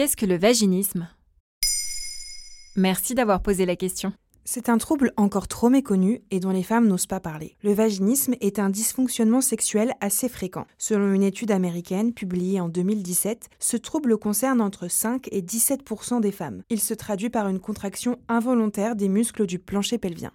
Qu'est-ce que le vaginisme? Merci d'avoir posé la question. C'est un trouble encore trop méconnu et dont les femmes n'osent pas parler. Le vaginisme est un dysfonctionnement sexuel assez fréquent. Selon une étude américaine publiée en 2017, ce trouble concerne entre 5 et 17% des femmes. Il se traduit par une contraction involontaire des muscles du plancher pelvien.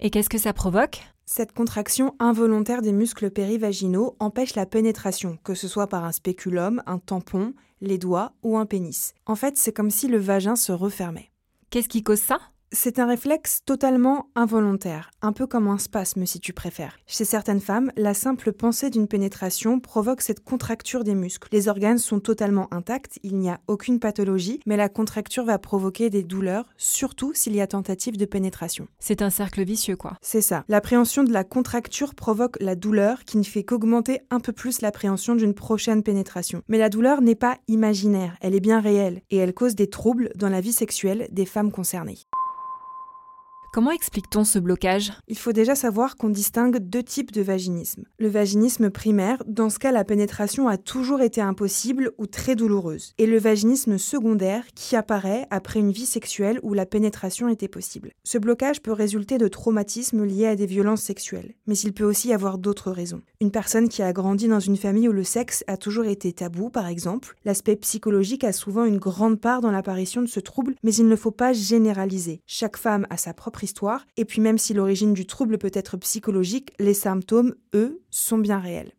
Et qu'est-ce que ça provoque? Cette contraction involontaire des muscles périvaginaux empêche la pénétration, que ce soit par un spéculum, un tampon, les doigts ou un pénis. En fait, c'est comme si le vagin se refermait. Qu'est-ce qui cause ça? C'est un réflexe totalement involontaire, un peu comme un spasme si tu préfères. Chez certaines femmes, la simple pensée d'une pénétration provoque cette contracture des muscles. Les organes sont totalement intacts, il n'y a aucune pathologie, mais la contracture va provoquer des douleurs, surtout s'il y a tentative de pénétration. C'est un cercle vicieux, quoi. C'est ça. L'appréhension de la contracture provoque la douleur qui ne fait qu'augmenter un peu plus l'appréhension d'une prochaine pénétration. Mais la douleur n'est pas imaginaire, elle est bien réelle, et elle cause des troubles dans la vie sexuelle des femmes concernées. Comment explique-t-on ce blocage? Il faut déjà savoir qu'on distingue deux types de vaginisme. Le vaginisme primaire, dans ce cas la pénétration a toujours été impossible ou très douloureuse. Et le vaginisme secondaire qui apparaît après une vie sexuelle où la pénétration était possible. Ce blocage peut résulter de traumatismes liés à des violences sexuelles, mais il peut aussi avoir d'autres raisons. Une personne qui a grandi dans une famille où le sexe a toujours été tabou, par exemple, l'aspect psychologique a souvent une grande part dans l'apparition de ce trouble, mais il ne faut pas généraliser. Chaque femme a sa propre histoire, et puis même si l'origine du trouble peut être psychologique, les symptômes, eux, sont bien réels.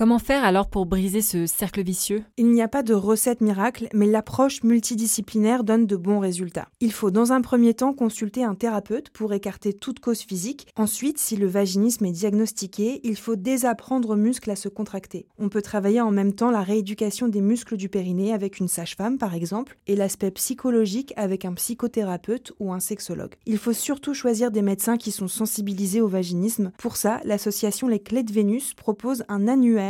Comment faire alors pour briser ce cercle vicieux? Il n'y a pas de recette miracle, mais l'approche multidisciplinaire donne de bons résultats. Il faut dans un premier temps consulter un thérapeute pour écarter toute cause physique. Ensuite, si le vaginisme est diagnostiqué, il faut désapprendre aux muscles à se contracter. On peut travailler en même temps la rééducation des muscles du périnée avec une sage-femme par exemple, et l'aspect psychologique avec un psychothérapeute ou un sexologue. Il faut surtout choisir des médecins qui sont sensibilisés au vaginisme. Pour ça, l'association Les Clés de Vénus propose un annuaire